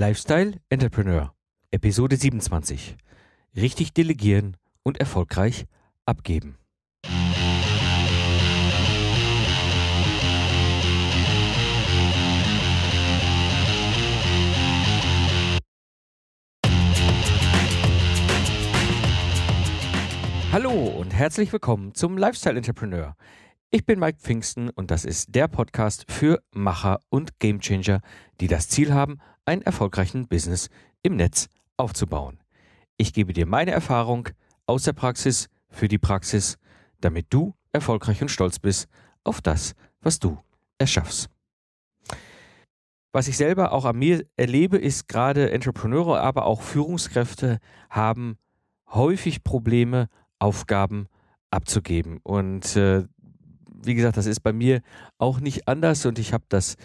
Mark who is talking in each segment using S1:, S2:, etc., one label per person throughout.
S1: Lifestyle Entrepreneur, Episode 27. Richtig delegieren und erfolgreich abgeben. Hallo und herzlich willkommen zum Lifestyle Entrepreneur. Ich bin Mike Pfingsten und das ist der Podcast für Macher und Gamechanger, die das Ziel haben, einen erfolgreichen Business im Netz aufzubauen. Ich gebe dir meine Erfahrung aus der Praxis für die Praxis, damit du erfolgreich und stolz bist auf das, was du erschaffst. Was ich selber auch an mir erlebe, ist gerade Entrepreneure, aber auch Führungskräfte haben häufig Probleme, Aufgaben abzugeben. Und äh, wie gesagt, das ist bei mir auch nicht anders und ich habe das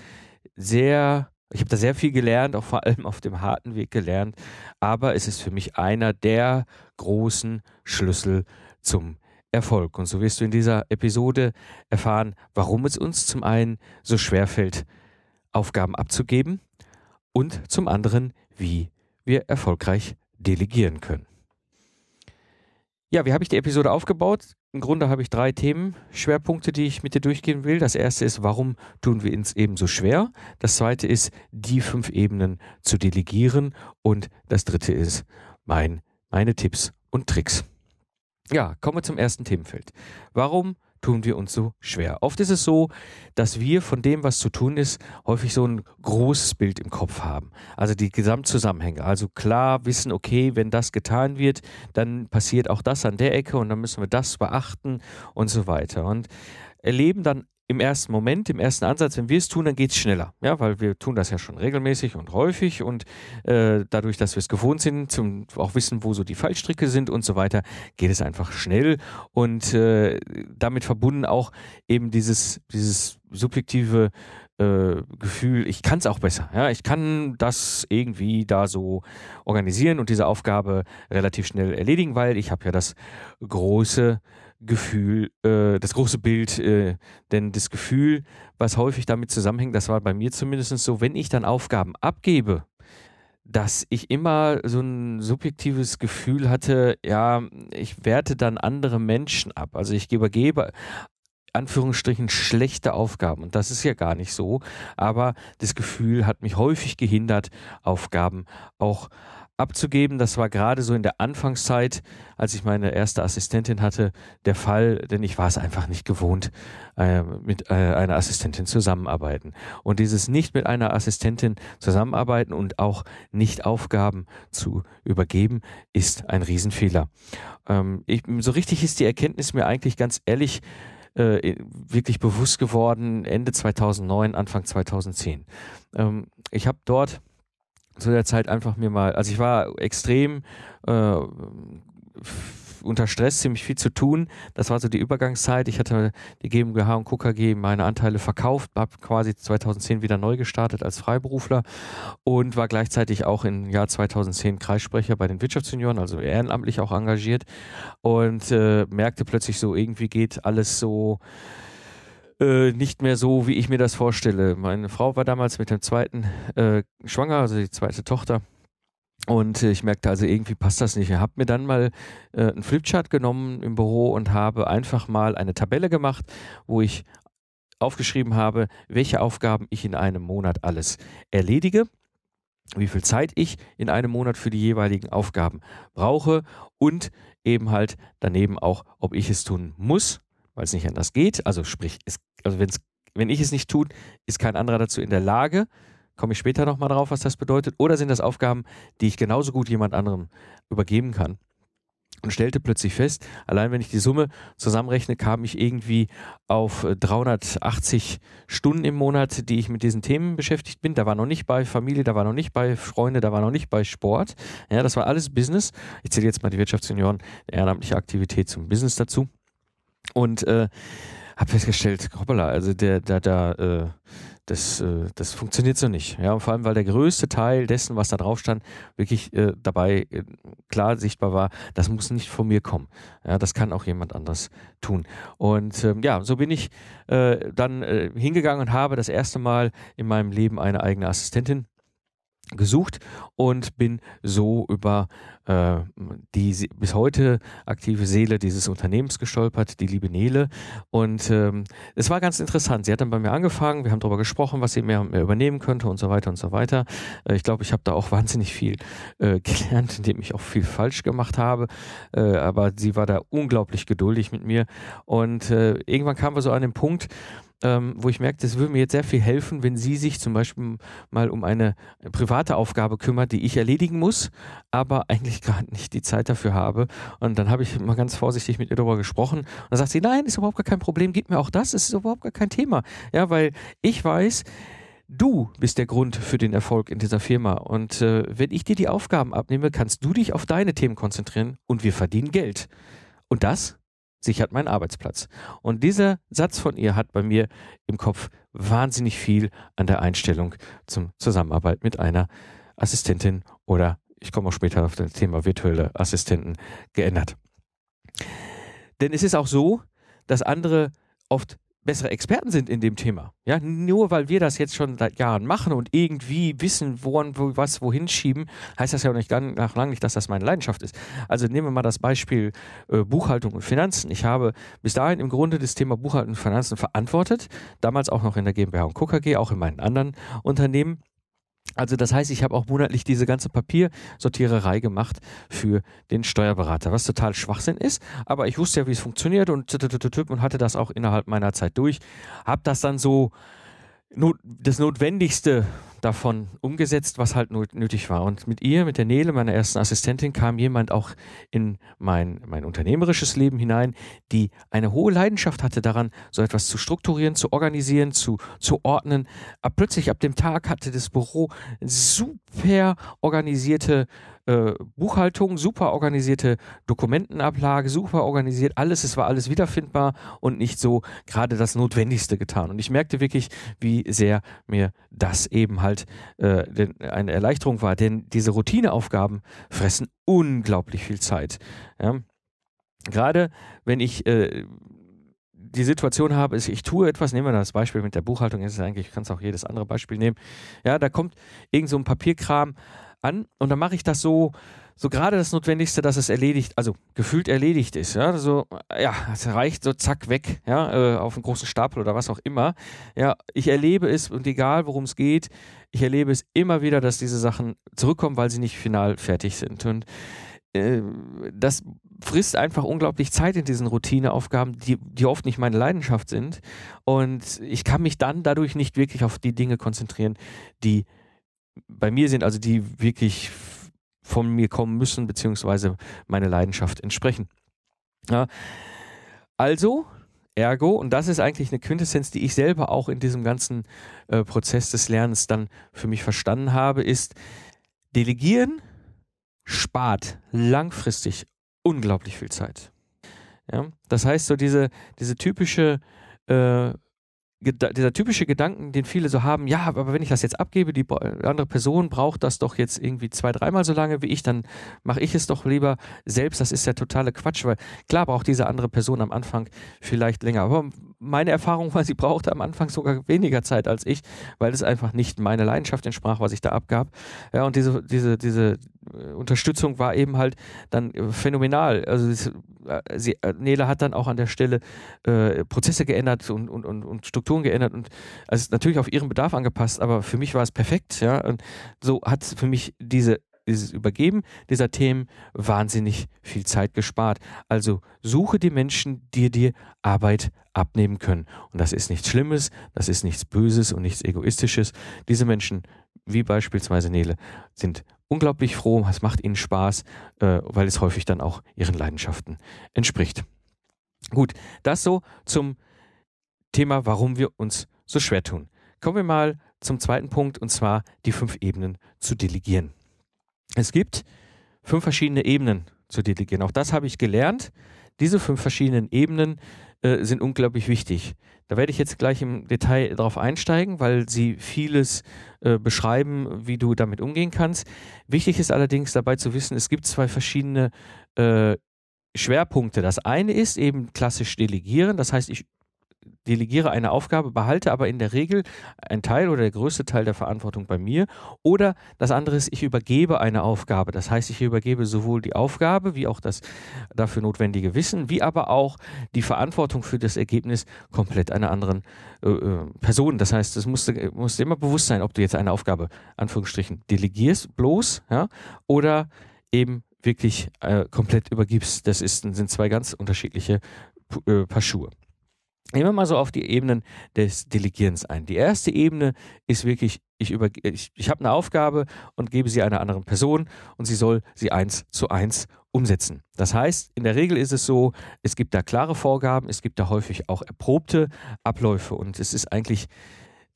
S1: sehr, ich habe da sehr viel gelernt, auch vor allem auf dem harten Weg gelernt, aber es ist für mich einer der großen Schlüssel zum Erfolg. Und so wirst du in dieser Episode erfahren, warum es uns zum einen so schwer fällt, Aufgaben abzugeben und zum anderen, wie wir erfolgreich delegieren können. Ja, wie habe ich die Episode aufgebaut? Im Grunde habe ich drei Themenschwerpunkte, die ich mit dir durchgehen will. Das erste ist, warum tun wir uns eben so schwer? Das zweite ist, die fünf Ebenen zu delegieren. Und das dritte ist, mein, meine Tipps und Tricks. Ja, kommen wir zum ersten Themenfeld. Warum tun wir uns so schwer. Oft ist es so, dass wir von dem, was zu tun ist, häufig so ein großes Bild im Kopf haben. Also die Gesamtzusammenhänge. Also klar wissen, okay, wenn das getan wird, dann passiert auch das an der Ecke und dann müssen wir das beachten und so weiter. Und erleben dann im ersten Moment, im ersten Ansatz, wenn wir es tun, dann geht es schneller. Ja, weil wir tun das ja schon regelmäßig und häufig und äh, dadurch, dass wir es gewohnt sind, zum auch wissen, wo so die Fallstricke sind und so weiter, geht es einfach schnell und äh, damit verbunden auch eben dieses, dieses subjektive äh, Gefühl, ich kann es auch besser. Ja, ich kann das irgendwie da so organisieren und diese Aufgabe relativ schnell erledigen, weil ich habe ja das große Gefühl, äh, das große Bild, äh, denn das Gefühl, was häufig damit zusammenhängt, das war bei mir zumindest so, wenn ich dann Aufgaben abgebe, dass ich immer so ein subjektives Gefühl hatte, ja, ich werte dann andere Menschen ab. Also ich übergebe Anführungsstrichen schlechte Aufgaben. Und das ist ja gar nicht so. Aber das Gefühl hat mich häufig gehindert, Aufgaben auch abzugeben. Das war gerade so in der Anfangszeit, als ich meine erste Assistentin hatte, der Fall, denn ich war es einfach nicht gewohnt, äh, mit äh, einer Assistentin zusammenarbeiten. Und dieses nicht mit einer Assistentin zusammenarbeiten und auch nicht Aufgaben zu übergeben, ist ein Riesenfehler. Ähm, ich, so richtig ist die Erkenntnis mir eigentlich ganz ehrlich äh, wirklich bewusst geworden Ende 2009, Anfang 2010. Ähm, ich habe dort zu der Zeit einfach mir mal, also ich war extrem äh, unter Stress, ziemlich viel zu tun. Das war so die Übergangszeit. Ich hatte die GmbH und KKG meine Anteile verkauft, habe quasi 2010 wieder neu gestartet als Freiberufler und war gleichzeitig auch im Jahr 2010 Kreissprecher bei den Wirtschaftsjunioren, also ehrenamtlich auch engagiert und äh, merkte plötzlich so, irgendwie geht alles so äh, nicht mehr so, wie ich mir das vorstelle. Meine Frau war damals mit dem zweiten äh, schwanger, also die zweite Tochter. Und ich merkte also, irgendwie passt das nicht. Ich habe mir dann mal äh, einen Flipchart genommen im Büro und habe einfach mal eine Tabelle gemacht, wo ich aufgeschrieben habe, welche Aufgaben ich in einem Monat alles erledige, wie viel Zeit ich in einem Monat für die jeweiligen Aufgaben brauche und eben halt daneben auch, ob ich es tun muss, weil es nicht anders geht. Also sprich, es, also wenn's, wenn ich es nicht tue, ist kein anderer dazu in der Lage. Komme ich später nochmal drauf, was das bedeutet. Oder sind das Aufgaben, die ich genauso gut jemand anderem übergeben kann? Und stellte plötzlich fest, allein wenn ich die Summe zusammenrechne, kam ich irgendwie auf 380 Stunden im Monat, die ich mit diesen Themen beschäftigt bin. Da war noch nicht bei Familie, da war noch nicht bei Freunde, da war noch nicht bei Sport. Ja, das war alles Business. Ich zähle jetzt mal die Wirtschaftssenioren, ehrenamtliche Aktivität zum Business dazu. Und äh, habe festgestellt, hoppala, also der, da, da, äh, das, äh, das funktioniert so nicht. Ja, und vor allem, weil der größte Teil dessen, was da drauf stand, wirklich äh, dabei äh, klar sichtbar war, das muss nicht von mir kommen. Ja, das kann auch jemand anders tun. Und ähm, ja, so bin ich äh, dann äh, hingegangen und habe das erste Mal in meinem Leben eine eigene Assistentin gesucht und bin so über äh, die bis heute aktive Seele dieses Unternehmens gestolpert, die liebe Nele. Und ähm, es war ganz interessant. Sie hat dann bei mir angefangen, wir haben darüber gesprochen, was sie mehr, mehr übernehmen könnte und so weiter und so weiter. Äh, ich glaube, ich habe da auch wahnsinnig viel äh, gelernt, indem ich auch viel falsch gemacht habe. Äh, aber sie war da unglaublich geduldig mit mir. Und äh, irgendwann kamen wir so an den Punkt, ähm, wo ich merkte, es würde mir jetzt sehr viel helfen, wenn sie sich zum Beispiel mal um eine private Aufgabe kümmert, die ich erledigen muss, aber eigentlich gerade nicht die Zeit dafür habe. Und dann habe ich mal ganz vorsichtig mit ihr darüber gesprochen. Und dann sagt sie, nein, ist überhaupt gar kein Problem, gib mir auch das, ist überhaupt gar kein Thema. Ja, weil ich weiß, Du bist der Grund für den Erfolg in dieser Firma. Und äh, wenn ich dir die Aufgaben abnehme, kannst du dich auf deine Themen konzentrieren und wir verdienen Geld. Und das sichert meinen Arbeitsplatz. Und dieser Satz von ihr hat bei mir im Kopf wahnsinnig viel an der Einstellung zum Zusammenarbeit mit einer Assistentin oder ich komme auch später auf das Thema virtuelle Assistenten geändert. Denn es ist auch so, dass andere oft bessere Experten sind in dem Thema. Ja, nur weil wir das jetzt schon seit Jahren machen und irgendwie wissen, woran, wo, was wohin schieben, heißt das ja auch nicht nach lang nicht, dass das meine Leidenschaft ist. Also nehmen wir mal das Beispiel äh, Buchhaltung und Finanzen. Ich habe bis dahin im Grunde das Thema Buchhaltung und Finanzen verantwortet, damals auch noch in der GmbH und KKG, auch in meinen anderen Unternehmen. Also das heißt, ich habe auch monatlich diese ganze Papiersortiererei gemacht für den Steuerberater, was total Schwachsinn ist, aber ich wusste ja, wie es funktioniert und, und hatte das auch innerhalb meiner Zeit durch. Habe das dann so das Notwendigste davon umgesetzt, was halt nötig war. Und mit ihr, mit der Nele, meiner ersten Assistentin, kam jemand auch in mein, mein unternehmerisches Leben hinein, die eine hohe Leidenschaft hatte daran, so etwas zu strukturieren, zu organisieren, zu, zu ordnen. Aber plötzlich ab dem Tag hatte das Büro super organisierte äh, Buchhaltung, super organisierte Dokumentenablage, super organisiert, alles, es war alles wiederfindbar und nicht so gerade das Notwendigste getan. Und ich merkte wirklich, wie sehr mir das eben halt äh, eine Erleichterung war, denn diese Routineaufgaben fressen unglaublich viel Zeit. Ja? Gerade wenn ich äh, die Situation habe, ist, ich tue etwas, nehmen wir das Beispiel mit der Buchhaltung, ist es eigentlich, ich kann es auch jedes andere Beispiel nehmen. Ja, da kommt irgend so ein Papierkram an und dann mache ich das so, so gerade das Notwendigste, dass es erledigt, also gefühlt erledigt ist. Ja, so, ja, es reicht so zack weg, ja, äh, auf einen großen Stapel oder was auch immer. Ja, ich erlebe es und egal worum es geht, ich erlebe es immer wieder, dass diese Sachen zurückkommen, weil sie nicht final fertig sind. Und äh, das frisst einfach unglaublich Zeit in diesen Routineaufgaben, die, die oft nicht meine Leidenschaft sind. Und ich kann mich dann dadurch nicht wirklich auf die Dinge konzentrieren, die bei mir sind, also die wirklich von mir kommen müssen, beziehungsweise meine Leidenschaft entsprechen. Ja. Also, ergo, und das ist eigentlich eine Quintessenz, die ich selber auch in diesem ganzen äh, Prozess des Lernens dann für mich verstanden habe, ist, delegieren spart langfristig unglaublich viel Zeit. Ja? Das heißt, so diese, diese typische äh, dieser typische Gedanken, den viele so haben, ja, aber wenn ich das jetzt abgebe, die andere Person braucht das doch jetzt irgendwie zwei, dreimal so lange wie ich, dann mache ich es doch lieber selbst. Das ist ja totale Quatsch, weil klar braucht diese andere Person am Anfang vielleicht länger. Aber meine Erfahrung war, sie brauchte am Anfang sogar weniger Zeit als ich, weil es einfach nicht meine Leidenschaft entsprach, was ich da abgab. Ja, und diese, diese, diese äh, Unterstützung war eben halt dann äh, phänomenal. Also äh, sie, Nele hat dann auch an der Stelle äh, Prozesse geändert und, und, und, und Strukturen geändert und also natürlich auf ihren Bedarf angepasst, aber für mich war es perfekt, ja. Und so hat für mich diese dieses Übergeben dieser Themen wahnsinnig viel Zeit gespart. Also suche die Menschen, die dir Arbeit abnehmen können. Und das ist nichts Schlimmes, das ist nichts Böses und nichts Egoistisches. Diese Menschen, wie beispielsweise Nele, sind unglaublich froh, es macht ihnen Spaß, äh, weil es häufig dann auch ihren Leidenschaften entspricht. Gut, das so zum Thema, warum wir uns so schwer tun. Kommen wir mal zum zweiten Punkt und zwar die fünf Ebenen zu delegieren. Es gibt fünf verschiedene Ebenen zu delegieren. Auch das habe ich gelernt. Diese fünf verschiedenen Ebenen äh, sind unglaublich wichtig. Da werde ich jetzt gleich im Detail darauf einsteigen, weil sie vieles äh, beschreiben, wie du damit umgehen kannst. Wichtig ist allerdings dabei zu wissen, es gibt zwei verschiedene äh, Schwerpunkte. Das eine ist eben klassisch delegieren, das heißt, ich delegiere eine Aufgabe, behalte aber in der Regel einen Teil oder der größte Teil der Verantwortung bei mir. Oder das andere ist, ich übergebe eine Aufgabe. Das heißt, ich übergebe sowohl die Aufgabe wie auch das dafür notwendige Wissen, wie aber auch die Verantwortung für das Ergebnis komplett einer anderen äh, äh Person. Das heißt, es musst, musst immer bewusst sein, ob du jetzt eine Aufgabe, Anführungsstrichen, delegierst bloß, ja, oder eben wirklich äh, komplett übergibst. Das ist, sind zwei ganz unterschiedliche äh, Paar Schuhe. Nehmen wir mal so auf die Ebenen des Delegierens ein. Die erste Ebene ist wirklich, ich, ich, ich habe eine Aufgabe und gebe sie einer anderen Person und sie soll sie eins zu eins umsetzen. Das heißt, in der Regel ist es so, es gibt da klare Vorgaben, es gibt da häufig auch erprobte Abläufe und es ist eigentlich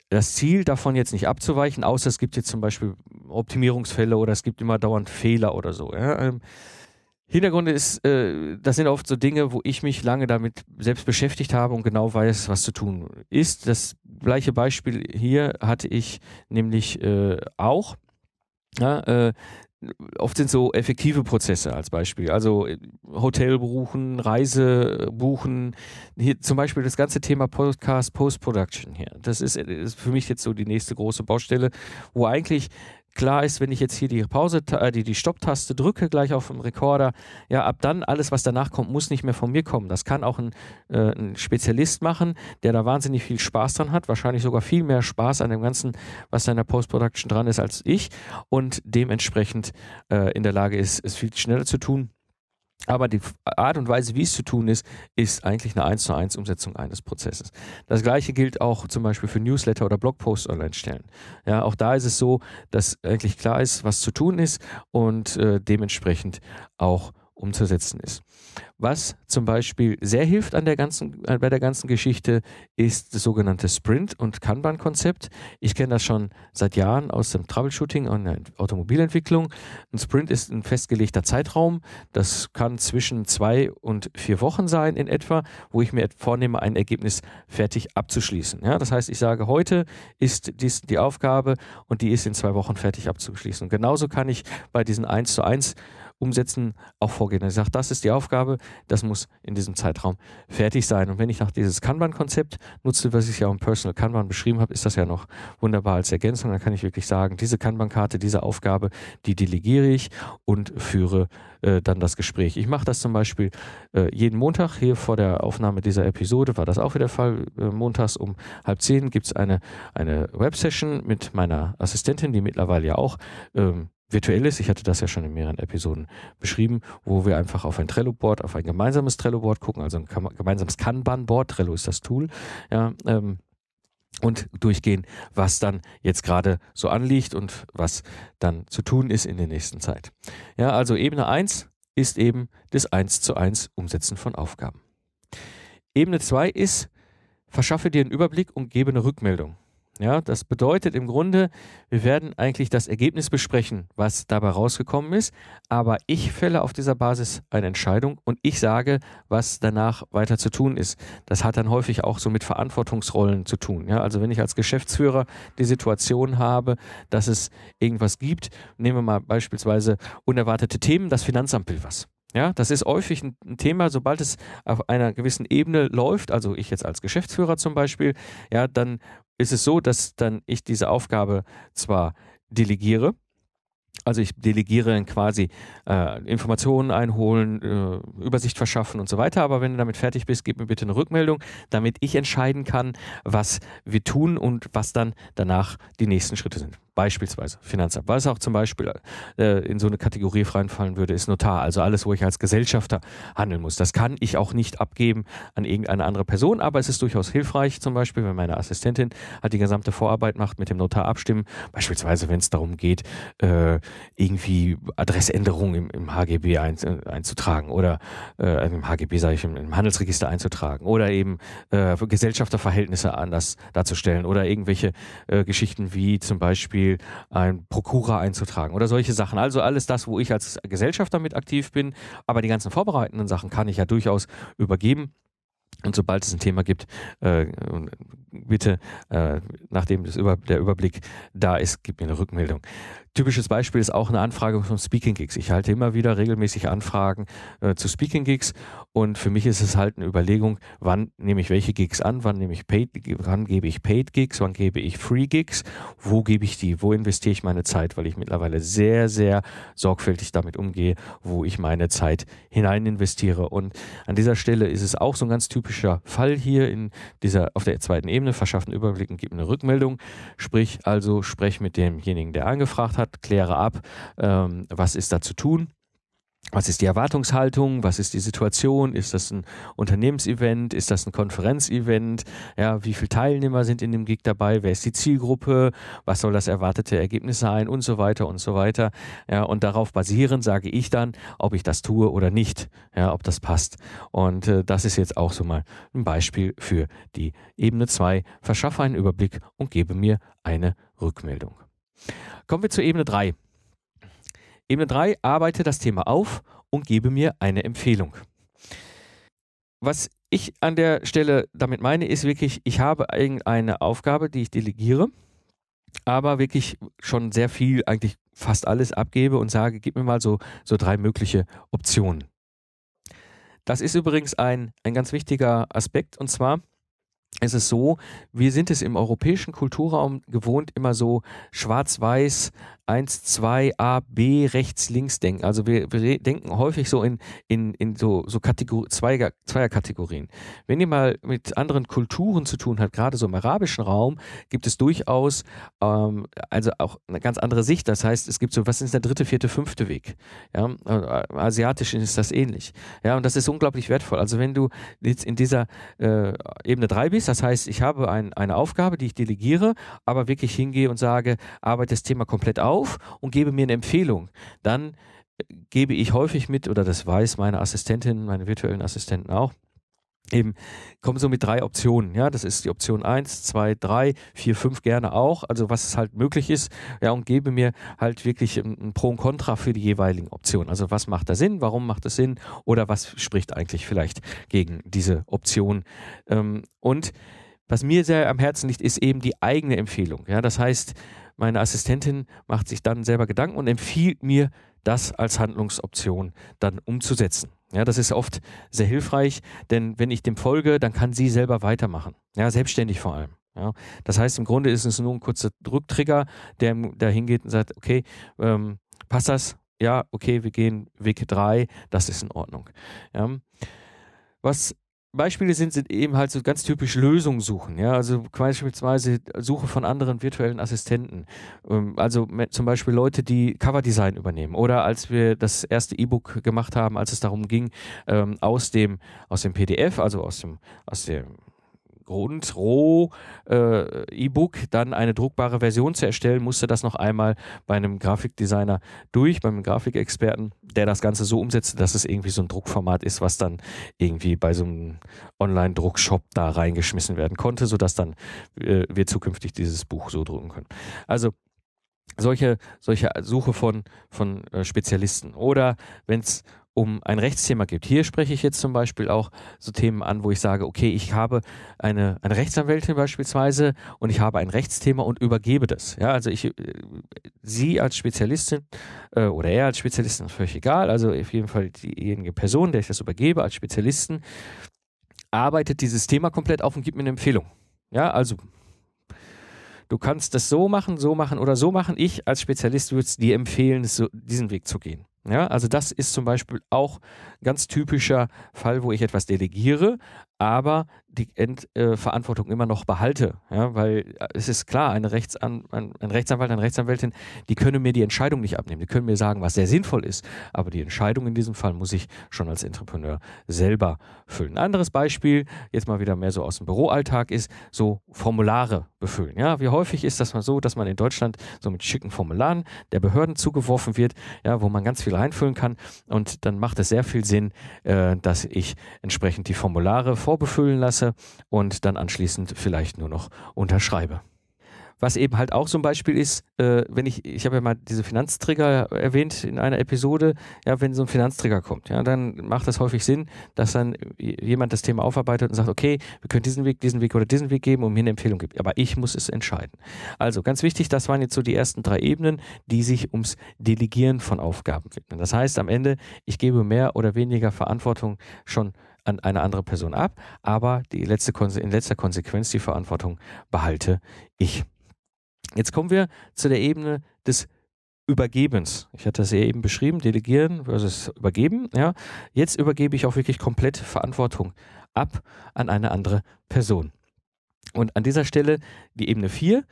S1: das Ziel davon jetzt nicht abzuweichen, außer es gibt jetzt zum Beispiel Optimierungsfälle oder es gibt immer dauernd Fehler oder so. Ja. Hintergrund ist, äh, das sind oft so Dinge, wo ich mich lange damit selbst beschäftigt habe und genau weiß, was zu tun ist. Das gleiche Beispiel hier hatte ich nämlich äh, auch. Ja, äh, oft sind so effektive Prozesse als Beispiel. Also äh, Hotel buchen, Reise buchen, hier zum Beispiel das ganze Thema Podcast Post-Production hier. Das ist, ist für mich jetzt so die nächste große Baustelle, wo eigentlich klar ist, wenn ich jetzt hier die Pause, äh, die, die Stopptaste drücke, gleich auf dem Rekorder, ja, ab dann alles, was danach kommt, muss nicht mehr von mir kommen. Das kann auch ein, äh, ein Spezialist machen, der da wahnsinnig viel Spaß dran hat, wahrscheinlich sogar viel mehr Spaß an dem Ganzen, was da in der Post-Production dran ist, als ich und dementsprechend äh, in der Lage ist, es viel schneller zu tun. Aber die Art und Weise, wie es zu tun ist, ist eigentlich eine 1 zu 1 Umsetzung eines Prozesses. Das gleiche gilt auch zum Beispiel für Newsletter oder Blogposts online stellen. Ja, auch da ist es so, dass eigentlich klar ist, was zu tun ist und äh, dementsprechend auch umzusetzen ist. Was zum Beispiel sehr hilft an der ganzen, äh, bei der ganzen Geschichte, ist das sogenannte Sprint- und Kanban-Konzept. Ich kenne das schon seit Jahren aus dem Troubleshooting und der Automobilentwicklung. Ein Sprint ist ein festgelegter Zeitraum. Das kann zwischen zwei und vier Wochen sein in etwa, wo ich mir vornehme, ein Ergebnis fertig abzuschließen. Ja, das heißt, ich sage, heute ist dies die Aufgabe und die ist in zwei Wochen fertig abzuschließen. Genauso kann ich bei diesen 1 zu 1 Umsetzen auch vorgehen. Er sagt, das ist die Aufgabe, das muss in diesem Zeitraum fertig sein. Und wenn ich nach dieses Kanban-Konzept nutze, was ich ja im Personal Kanban beschrieben habe, ist das ja noch wunderbar als Ergänzung. Dann kann ich wirklich sagen, diese Kanban-Karte, diese Aufgabe, die delegiere ich und führe äh, dann das Gespräch. Ich mache das zum Beispiel äh, jeden Montag. Hier vor der Aufnahme dieser Episode war das auch wieder der Fall. Äh, montags um halb zehn gibt es eine, eine Web-Session mit meiner Assistentin, die mittlerweile ja auch ähm, virtuell ist. Ich hatte das ja schon in mehreren Episoden beschrieben, wo wir einfach auf ein Trello-Board, auf ein gemeinsames Trello-Board gucken, also ein gemeinsames Kanban-Board. Trello ist das Tool. Ja, ähm, und durchgehen, was dann jetzt gerade so anliegt und was dann zu tun ist in der nächsten Zeit. Ja, also Ebene 1 ist eben das 1 zu 1 Umsetzen von Aufgaben. Ebene 2 ist, verschaffe dir einen Überblick und gebe eine Rückmeldung. Ja, das bedeutet im Grunde, wir werden eigentlich das Ergebnis besprechen, was dabei rausgekommen ist, aber ich fälle auf dieser Basis eine Entscheidung und ich sage, was danach weiter zu tun ist. Das hat dann häufig auch so mit Verantwortungsrollen zu tun. Ja, also wenn ich als Geschäftsführer die Situation habe, dass es irgendwas gibt, nehmen wir mal beispielsweise unerwartete Themen, das Finanzamt will was. Ja, das ist häufig ein, Thema, sobald es auf einer gewissen Ebene läuft, also ich jetzt als Geschäftsführer zum Beispiel, ja, dann ist es so, dass dann ich diese Aufgabe zwar delegiere, also ich delegiere quasi äh, Informationen einholen, äh, Übersicht verschaffen und so weiter. Aber wenn du damit fertig bist, gib mir bitte eine Rückmeldung, damit ich entscheiden kann, was wir tun und was dann danach die nächsten Schritte sind beispielsweise Finanzamt. Was auch zum Beispiel äh, in so eine Kategorie reinfallen würde, ist Notar. Also alles, wo ich als Gesellschafter handeln muss. Das kann ich auch nicht abgeben an irgendeine andere Person, aber es ist durchaus hilfreich, zum Beispiel, wenn meine Assistentin halt die gesamte Vorarbeit macht, mit dem Notar abstimmen. Beispielsweise, wenn es darum geht, äh, irgendwie Adressänderungen im, im HGB ein, äh, einzutragen oder äh, im HGB, sage ich, im, im, Handelsregister einzutragen oder eben äh, Gesellschafterverhältnisse anders darzustellen oder irgendwelche Geschichten wie zum Beispiel Beispiel ein Prokura einzutragen oder solche Sachen. Also alles das, wo ich als Gesellschafter mit aktiv bin, aber die ganzen vorbereitenden Sachen kann ich ja durchaus übergeben. Und sobald es ein Thema gibt, äh, bitte, äh, nachdem Über der Überblick da ist, gib mir eine Rückmeldung. Typisches Beispiel ist auch eine Anfrage von Speaking Gigs. Ich halte immer wieder regelmäßig Anfragen äh, zu Speaking Gigs und für mich ist es halt eine Überlegung, wann nehme ich welche Gigs an, wann nehme ich Paid, wann gebe ich Paid Gigs, wann gebe ich Free Gigs, wo gebe ich die, wo investiere ich meine Zeit, weil ich mittlerweile sehr, sehr sorgfältig damit umgehe, wo ich meine Zeit hinein investiere. Und an dieser Stelle ist es auch so ein ganz typischer Fall hier in dieser, auf der zweiten Ebene, verschaffen Überblick und gib eine Rückmeldung. Sprich, also sprech mit demjenigen, der angefragt hat, hat, kläre ab, ähm, was ist da zu tun. Was ist die Erwartungshaltung? Was ist die Situation? Ist das ein Unternehmensevent? Ist das ein Konferenzevent? Ja, wie viele Teilnehmer sind in dem Gig dabei? Wer ist die Zielgruppe? Was soll das erwartete Ergebnis sein? Und so weiter und so weiter. Ja, und darauf basierend sage ich dann, ob ich das tue oder nicht. Ja, ob das passt. Und äh, das ist jetzt auch so mal ein Beispiel für die Ebene 2. Verschaffe einen Überblick und gebe mir eine Rückmeldung. Kommen wir zur Ebene 3. Ebene 3, arbeite das Thema auf und gebe mir eine Empfehlung. Was ich an der Stelle damit meine, ist wirklich, ich habe eine Aufgabe, die ich delegiere, aber wirklich schon sehr viel, eigentlich fast alles abgebe und sage, gib mir mal so, so drei mögliche Optionen. Das ist übrigens ein, ein ganz wichtiger Aspekt und zwar, es ist so, wir sind es im europäischen Kulturraum gewohnt, immer so schwarz-weiß 1, 2, A, B, rechts, links denken. Also wir, wir denken häufig so in, in, in so, so Kategor Zweier, Zweierkategorien. Wenn ihr mal mit anderen Kulturen zu tun habt, gerade so im arabischen Raum, gibt es durchaus ähm, also auch eine ganz andere Sicht. Das heißt, es gibt so, was ist der dritte, vierte, fünfte Weg? Ja, äh, asiatisch ist das ähnlich. Ja, und das ist unglaublich wertvoll. Also wenn du jetzt in dieser äh, Ebene 3 bist, das heißt, ich habe ein, eine Aufgabe, die ich delegiere, aber wirklich hingehe und sage, arbeite das Thema komplett auf auf und gebe mir eine Empfehlung. Dann äh, gebe ich häufig mit, oder das weiß meine Assistentin, meine virtuellen Assistenten auch, eben kommen so mit drei Optionen. Ja, das ist die Option 1, 2, 3, 4, 5 gerne auch, also was es halt möglich ist, ja, und gebe mir halt wirklich ein, Pro und Contra für die jeweiligen Optionen. Also was macht da Sinn, warum macht es Sinn oder was spricht eigentlich vielleicht gegen diese Option. Ähm, und was mir sehr am Herzen liegt, ist eben die eigene Empfehlung. Ja, das heißt, meine Assistentin macht sich dann selber Gedanken und empfiehlt mir, das als Handlungsoption dann umzusetzen. Ja, das ist oft sehr hilfreich, denn wenn ich dem folge, dann kann sie selber weitermachen. Ja, selbstständig vor allem. Ja, das heißt, im Grunde ist es nur ein kurzer Drücktrigger, der da hingeht und sagt, okay, ähm, passt das? Ja, okay, wir gehen Weg 3, das ist in Ordnung. Ja. Was Beispiele sind, sind eben halt so ganz typisch Lösungen suchen. Ja, also beispielsweise Suche von anderen virtuellen Assistenten. Ähm, also zum Beispiel Leute, die Coverdesign übernehmen. Oder als wir das erste E-Book gemacht haben, als es darum ging, ähm, aus dem, aus dem PDF, also aus dem, aus dem Grundroh äh, dann eine druckbare Version zu erstellen, musste das noch einmal bei einem Grafikdesigner durch, beim Grafikexperten, der das Ganze so umsetzte, dass es irgendwie so ein Druckformat ist, was dann irgendwie bei so einem Online-Druckshop da reingeschmissen werden konnte, sodass dann äh, wir zukünftig dieses Buch so drucken können. Also solche, solche Suche von, von äh, Spezialisten. Oder wenn es um ein Rechtsthema gibt. Hier spreche ich jetzt zum Beispiel auch so Themen an, wo ich sage, okay, ich habe eine, eine Rechtsanwältin beispielsweise und ich habe ein Rechtsthema und übergebe das. Ja, also ich, äh, sie als Spezialistin äh, oder er als Spezialistin ist völlig egal, also auf jeden Fall diejenige Person, der ich das übergebe als Spezialisten, arbeitet dieses Thema komplett auf und gibt mir eine Empfehlung. Ja, also du kannst das so machen, so machen oder so machen. Ich als Spezialist würde dir empfehlen, so, diesen Weg zu gehen. Ja, also das ist zum Beispiel auch ein ganz typischer Fall, wo ich etwas delegiere, aber die Endverantwortung äh, immer noch behalte. Ja, weil äh, es ist klar, eine Rechtsan ein, ein Rechtsanwalt, eine Rechtsanwältin, die können mir die Entscheidung nicht abnehmen. Die können mir sagen, was sehr sinnvoll ist. Aber die Entscheidung in diesem Fall muss ich schon als Entrepreneur selber füllen. Ein anderes Beispiel, jetzt mal wieder mehr so aus dem Büroalltag, ist so Formulare befüllen. Ja, wie häufig ist das mal so, dass man in Deutschland so mit schicken Formularen der Behörden zugeworfen wird, ja, wo man ganz viel reinfüllen kann. Und dann macht es sehr viel Sinn, äh, dass ich entsprechend die Formulare vorbefüllen lasse und dann anschließend vielleicht nur noch unterschreibe. was eben halt auch so ein Beispiel ist, äh, wenn ich, ich habe ja mal diese Finanztrigger erwähnt in einer Episode, ja, wenn so ein Finanztrigger kommt, ja, dann macht das häufig Sinn, dass dann jemand das Thema aufarbeitet und sagt, okay, wir können diesen Weg, diesen Weg oder diesen Weg geben und mir eine Empfehlung gibt. Aber ich muss es entscheiden. Also ganz wichtig, das waren jetzt so die ersten drei Ebenen, die sich ums Delegieren von Aufgaben widmen. Das heißt, am Ende, ich gebe mehr oder weniger Verantwortung schon an eine andere Person ab, aber die letzte, in letzter Konsequenz die Verantwortung behalte ich. Jetzt kommen wir zu der Ebene des Übergebens. Ich hatte das ja eben beschrieben, delegieren versus übergeben. Ja. Jetzt übergebe ich auch wirklich komplett Verantwortung ab an eine andere Person. Und an dieser Stelle die Ebene 4.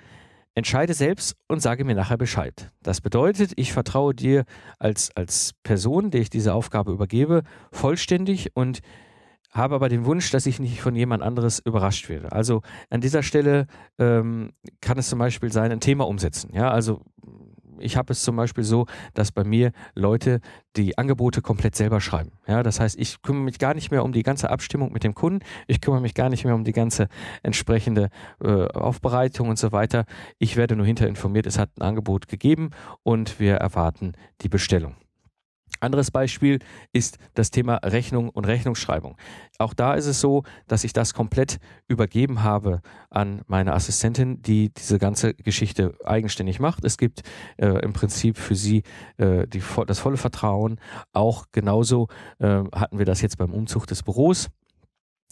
S1: Entscheide selbst und sage mir nachher Bescheid. Das bedeutet, ich vertraue dir als, als Person, der ich diese Aufgabe übergebe, vollständig und habe aber den Wunsch, dass ich nicht von jemand anderes überrascht werde. Also an dieser Stelle ähm, kann es zum Beispiel sein, ein Thema umsetzen. Ja, also ich habe es zum Beispiel so, dass bei mir Leute die Angebote komplett selber schreiben. Ja, das heißt, ich kümmere mich gar nicht mehr um die ganze Abstimmung mit dem Kunden, ich kümmere mich gar nicht mehr um die ganze entsprechende äh, Aufbereitung und so weiter. Ich werde nur hinter informiert, es hat ein Angebot gegeben und wir erwarten die Bestellung. Anderes Beispiel ist das Thema Rechnung und Rechnungsschreibung. Auch da ist es so, dass ich das komplett übergeben habe an meine Assistentin, die diese ganze Geschichte eigenständig macht. Es gibt äh, im Prinzip für sie äh, die, das volle Vertrauen. Auch genauso äh, hatten wir das jetzt beim Umzug des Büros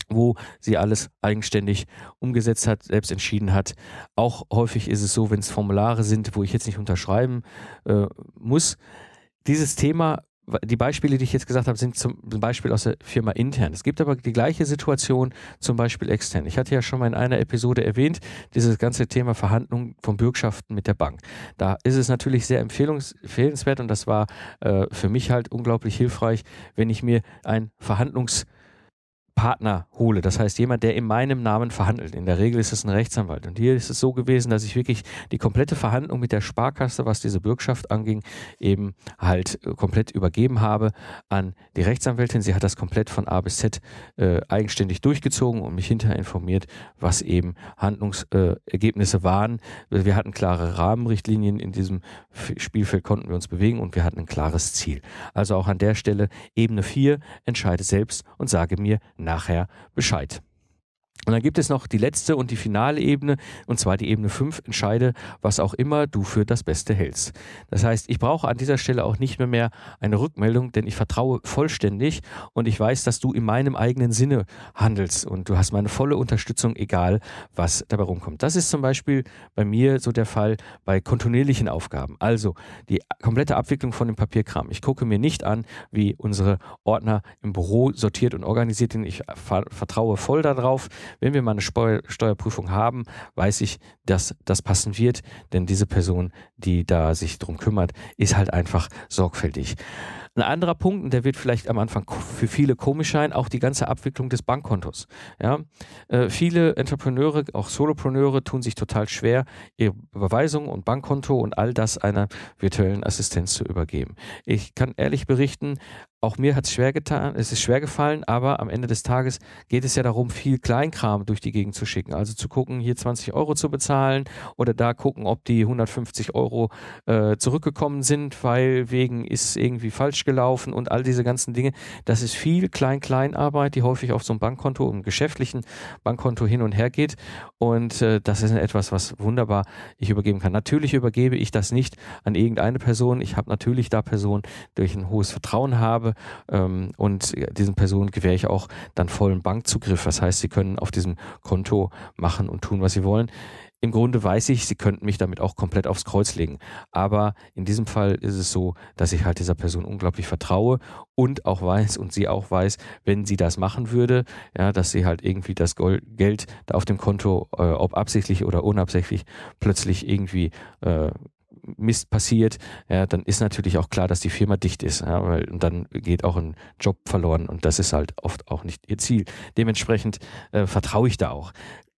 S1: wo sie alles eigenständig umgesetzt hat, selbst entschieden hat. Auch häufig ist es so, wenn es Formulare sind, wo ich jetzt nicht unterschreiben äh, muss. Dieses Thema die Beispiele, die ich jetzt gesagt habe, sind zum Beispiel aus der Firma intern. Es gibt aber die gleiche Situation zum Beispiel extern. Ich hatte ja schon mal in einer Episode erwähnt, dieses ganze Thema Verhandlungen von Bürgschaften mit der Bank. Da ist es natürlich sehr empfehlenswert und das war äh, für mich halt unglaublich hilfreich, wenn ich mir ein Verhandlungs- Partner hole. Das heißt, jemand, der in meinem Namen verhandelt. In der Regel ist es ein Rechtsanwalt. Und hier ist es so gewesen, dass ich wirklich die komplette Verhandlung mit der Sparkasse, was diese Bürgschaft anging, eben halt äh, komplett übergeben habe an die Rechtsanwältin. Sie hat das komplett von A bis Z äh, eigenständig durchgezogen und mich hinterher informiert, was eben Handlungsergebnisse äh, waren. Wir hatten klare Rahmenrichtlinien in diesem Spielfeld, konnten wir uns bewegen und wir hatten ein klares Ziel. Also auch an der Stelle Ebene 4, entscheide selbst und sage mir, nachher Bescheid. Und dann gibt es noch die letzte und die finale Ebene, und zwar die Ebene 5, entscheide, was auch immer du für das Beste hältst. Das heißt, ich brauche an dieser Stelle auch nicht mehr, mehr eine Rückmeldung, denn ich vertraue vollständig und ich weiß, dass du in meinem eigenen Sinne handelst und du hast meine volle Unterstützung, egal was dabei rumkommt. Das ist zum Beispiel bei mir so der Fall bei kontinuierlichen Aufgaben. Also die komplette Abwicklung von dem Papierkram. Ich gucke mir nicht an, wie unsere Ordner im Büro sortiert und organisiert sind. Ich vertraue voll darauf, wenn wir mal eine Steuer Steuerprüfung haben, weiß ich, dass das passen wird, denn diese Person, die da sich drum kümmert, ist halt einfach sorgfältig. Ein anderer Punkt, und der wird vielleicht am Anfang für viele komisch sein, auch die ganze Abwicklung des Bankkontos. Ja? Äh, viele Entrepreneure, auch Solopreneure, tun sich total schwer, ihre Überweisung und Bankkonto und all das einer virtuellen Assistenz zu übergeben. Ich kann ehrlich berichten, auch mir hat es schwer getan, es ist schwer gefallen, aber am Ende des Tages geht es ja darum, viel Kleinkram durch die Gegend zu schicken. Also zu gucken, hier 20 Euro zu bezahlen oder da gucken, ob die 150 Euro äh, zurückgekommen sind, weil wegen ist irgendwie falsch gelaufen und all diese ganzen Dinge. Das ist viel Klein-Klein-Arbeit, die häufig auf so einem Bankkonto, einem geschäftlichen Bankkonto hin und her geht. Und äh, das ist etwas, was wunderbar ich übergeben kann. Natürlich übergebe ich das nicht an irgendeine Person. Ich habe natürlich da Personen, die ich ein hohes Vertrauen habe ähm, und diesen Personen gewähre ich auch dann vollen Bankzugriff. Das heißt, sie können auf diesem Konto machen und tun, was sie wollen. Im Grunde weiß ich, sie könnten mich damit auch komplett aufs Kreuz legen. Aber in diesem Fall ist es so, dass ich halt dieser Person unglaublich vertraue und auch weiß und sie auch weiß, wenn sie das machen würde, ja, dass sie halt irgendwie das Geld da auf dem Konto, äh, ob absichtlich oder unabsichtlich, plötzlich irgendwie äh, Mist passiert, ja, dann ist natürlich auch klar, dass die Firma dicht ist. Ja, weil, und dann geht auch ein Job verloren und das ist halt oft auch nicht ihr Ziel. Dementsprechend äh, vertraue ich da auch.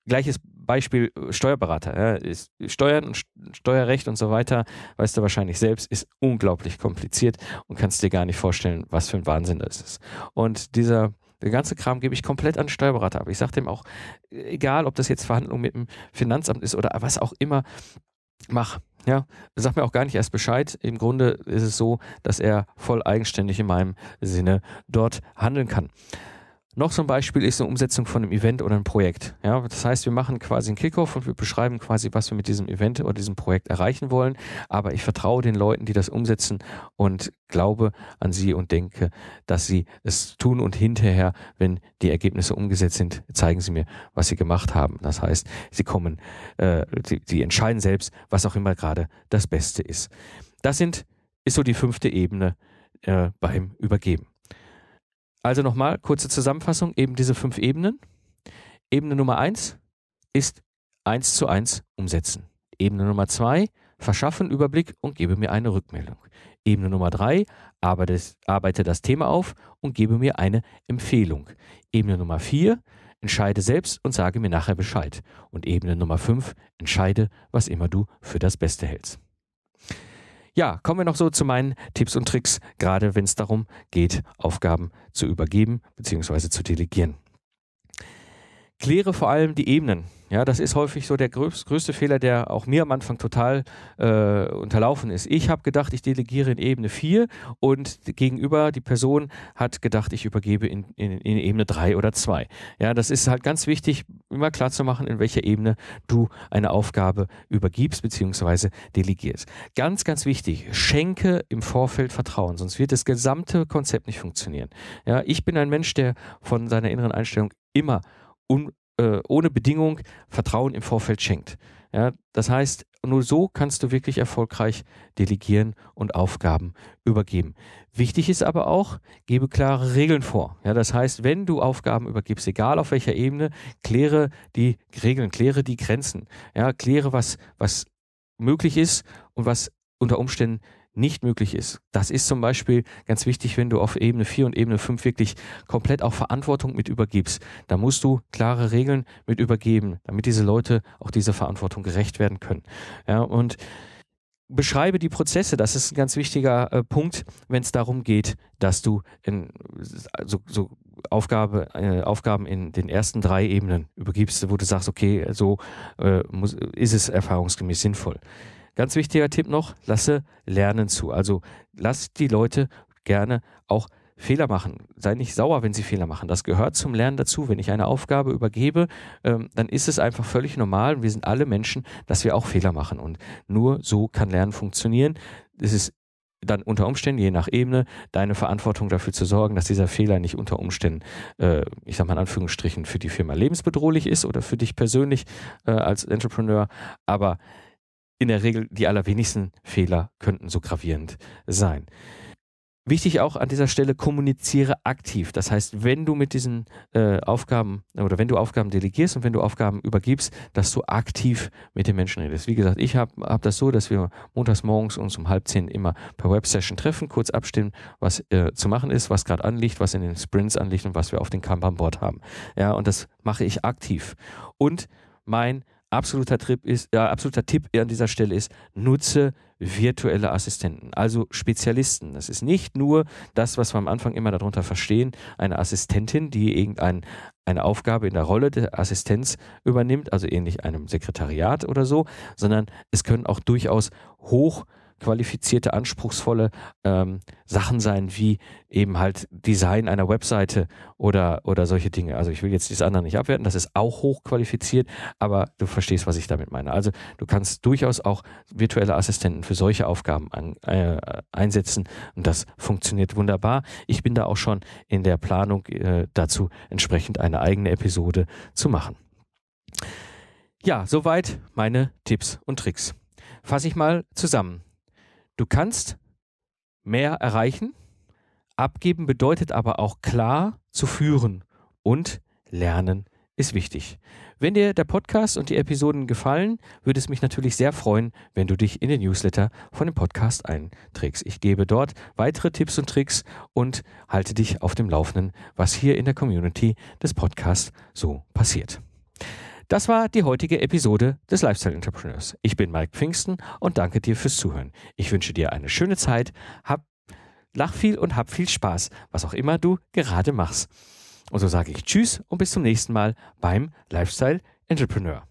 S1: Gleiches Beispiel äh, Steuerberater. Ja, ist Steuern und Steuerrecht und so weiter, weißt du wahrscheinlich selbst, ist unglaublich kompliziert und kannst dir gar nicht vorstellen, was für ein Wahnsinn das ist. Und dieser Der ganze Kram gebe ich komplett an den Steuerberater ab. Ich sage dem auch, egal ob das jetzt Verhandlung mit dem Finanzamt ist oder was auch immer, mach. Ja, sag mir auch gar nicht erst Bescheid. Im Grunde ist es so, dass er voll eigenständig in meinem Sinne dort handeln kann. Noch so ein Beispiel ist eine Umsetzung von einem Event oder einem Projekt. Ja, das heißt, wir machen quasi einen Kickoff und wir beschreiben quasi, was wir mit diesem Event oder diesem Projekt erreichen wollen. Aber ich vertraue den Leuten, die das umsetzen und glaube an sie und denke, dass sie es tun und hinterher, wenn die Ergebnisse umgesetzt sind, zeigen sie mir, was sie gemacht haben. Das heißt, sie kommen, äh, sie, sie entscheiden selbst, was auch immer gerade das Beste ist. Das sind, ist so die fünfte Ebene äh, beim Übergeben. Also nochmal, kurze Zusammenfassung, eben diese fünf Ebenen. Ebene Nummer eins ist eins zu eins umsetzen. Ebene Nummer zwei, verschaffen Überblick und gebe mir eine Rückmeldung. Ebene Nummer drei, arbeite, arbeite das Thema auf und gebe mir eine Empfehlung. Ebene Nummer vier, entscheide selbst und sage mir nachher Bescheid. Und Ebene Nummer fünf, entscheide, was immer du für das Beste hältst. Ja, kommen wir noch so zu meinen Tipps und Tricks, gerade wenn es darum geht, Aufgaben zu übergeben bzw. zu delegieren. Kläre vor allem die Ebenen. Ja, das ist häufig so der größte Fehler, der auch mir am Anfang total äh, unterlaufen ist. Ich habe gedacht, ich delegiere in Ebene 4 und gegenüber die Person hat gedacht, ich übergebe in, in, in Ebene 3 oder 2. Ja, das ist halt ganz wichtig, immer klar zu machen, in welcher Ebene du eine Aufgabe übergibst bzw. delegierst. Ganz, ganz wichtig, schenke im Vorfeld Vertrauen, sonst wird das gesamte Konzept nicht funktionieren. Ja, ich bin ein Mensch, der von seiner inneren Einstellung immer un äh, ohne Bedingung Vertrauen im Vorfeld schenkt. Ja, das heißt, nur so kannst du wirklich erfolgreich delegieren und Aufgaben übergeben. Wichtig ist aber auch, gebe klare Regeln vor. Ja, das heißt, wenn du Aufgaben übergibst, egal auf welcher Ebene, kläre die Regeln, kläre die Grenzen. Ja, kläre, was, was möglich ist und was unter Umständen nicht möglich ist. Das ist zum Beispiel ganz wichtig, wenn du auf Ebene 4 und Ebene 5 wirklich komplett auch Verantwortung mit übergibst. Da musst du klare Regeln mit übergeben, damit diese Leute auch dieser Verantwortung gerecht werden können. Ja, und beschreibe die Prozesse. Das ist ein ganz wichtiger äh, Punkt, wenn es darum geht, dass du in, so, so Aufgabe, äh, Aufgaben in den ersten drei Ebenen übergibst, wo du sagst, okay, so äh, muss, ist es erfahrungsgemäß sinnvoll. Ganz wichtiger Tipp noch, lasse Lernen zu. Also lass die Leute gerne auch Fehler machen. Sei nicht sauer, wenn sie Fehler machen. Das gehört zum Lernen dazu. Wenn ich eine Aufgabe übergebe, ähm, dann ist es einfach völlig normal. Wir sind alle Menschen, dass wir auch Fehler machen. Und nur so kann Lernen funktionieren. Es ist dann unter Umständen, je nach Ebene, deine Verantwortung dafür zu sorgen, dass dieser Fehler nicht unter Umständen, äh, ich sag mal in Anführungsstrichen, für die Firma lebensbedrohlich ist oder für dich persönlich äh, als Entrepreneur. Aber in der Regel die allerwenigsten Fehler könnten so gravierend sein. Wichtig auch an dieser Stelle, kommuniziere aktiv. Das heißt, wenn du mit diesen äh, Aufgaben oder wenn du Aufgaben delegierst und wenn du Aufgaben übergibst, dass du aktiv mit den Menschen redest. Wie gesagt, ich habe hab das so, dass wir montags morgens uns um halb zehn immer per Websession treffen, kurz abstimmen, was äh, zu machen ist, was gerade anliegt, was in den Sprints anliegt und was wir auf dem Kanban-Board haben. Ja, und das mache ich aktiv. Und mein absoluter, Trip ist, äh, absoluter Tipp an dieser Stelle ist, nutze virtuelle Assistenten, also Spezialisten. Das ist nicht nur das, was wir am Anfang immer darunter verstehen, eine Assistentin, die irgendeine eine Aufgabe in der Rolle der Assistenz übernimmt, also ähnlich einem Sekretariat oder so, sondern es können auch durchaus hoch qualifizierte, anspruchsvolle ähm, Sachen sein, wie eben halt Design einer Webseite oder, oder solche Dinge. Also ich will jetzt das andere nicht abwerten, das ist auch hochqualifiziert, aber du verstehst, was ich damit meine. Also du kannst durchaus auch virtuelle Assistenten für solche Aufgaben an, äh, einsetzen und das funktioniert wunderbar. Ich bin da auch schon in der Planung äh, dazu, entsprechend eine eigene Episode zu machen. Ja, soweit meine Tipps und Tricks. Fasse ich mal zusammen. Du kannst mehr erreichen. Abgeben bedeutet aber auch klar zu führen und lernen ist wichtig. Wenn dir der Podcast und die Episoden gefallen, würde es mich natürlich sehr freuen, wenn du dich in den Newsletter von dem Podcast einträgst. Ich gebe dort weitere Tipps und Tricks und halte dich auf dem Laufenden, was hier in der Community des Podcasts so passiert. Das war die heutige Episode des Lifestyle Entrepreneurs. Ich bin Mike Pfingsten und danke dir fürs Zuhören. Ich wünsche dir eine schöne Zeit, hab, lach viel und hab viel Spaß, was auch immer du gerade machst. Und so sage ich Tschüss und bis zum nächsten Mal beim Lifestyle Entrepreneur.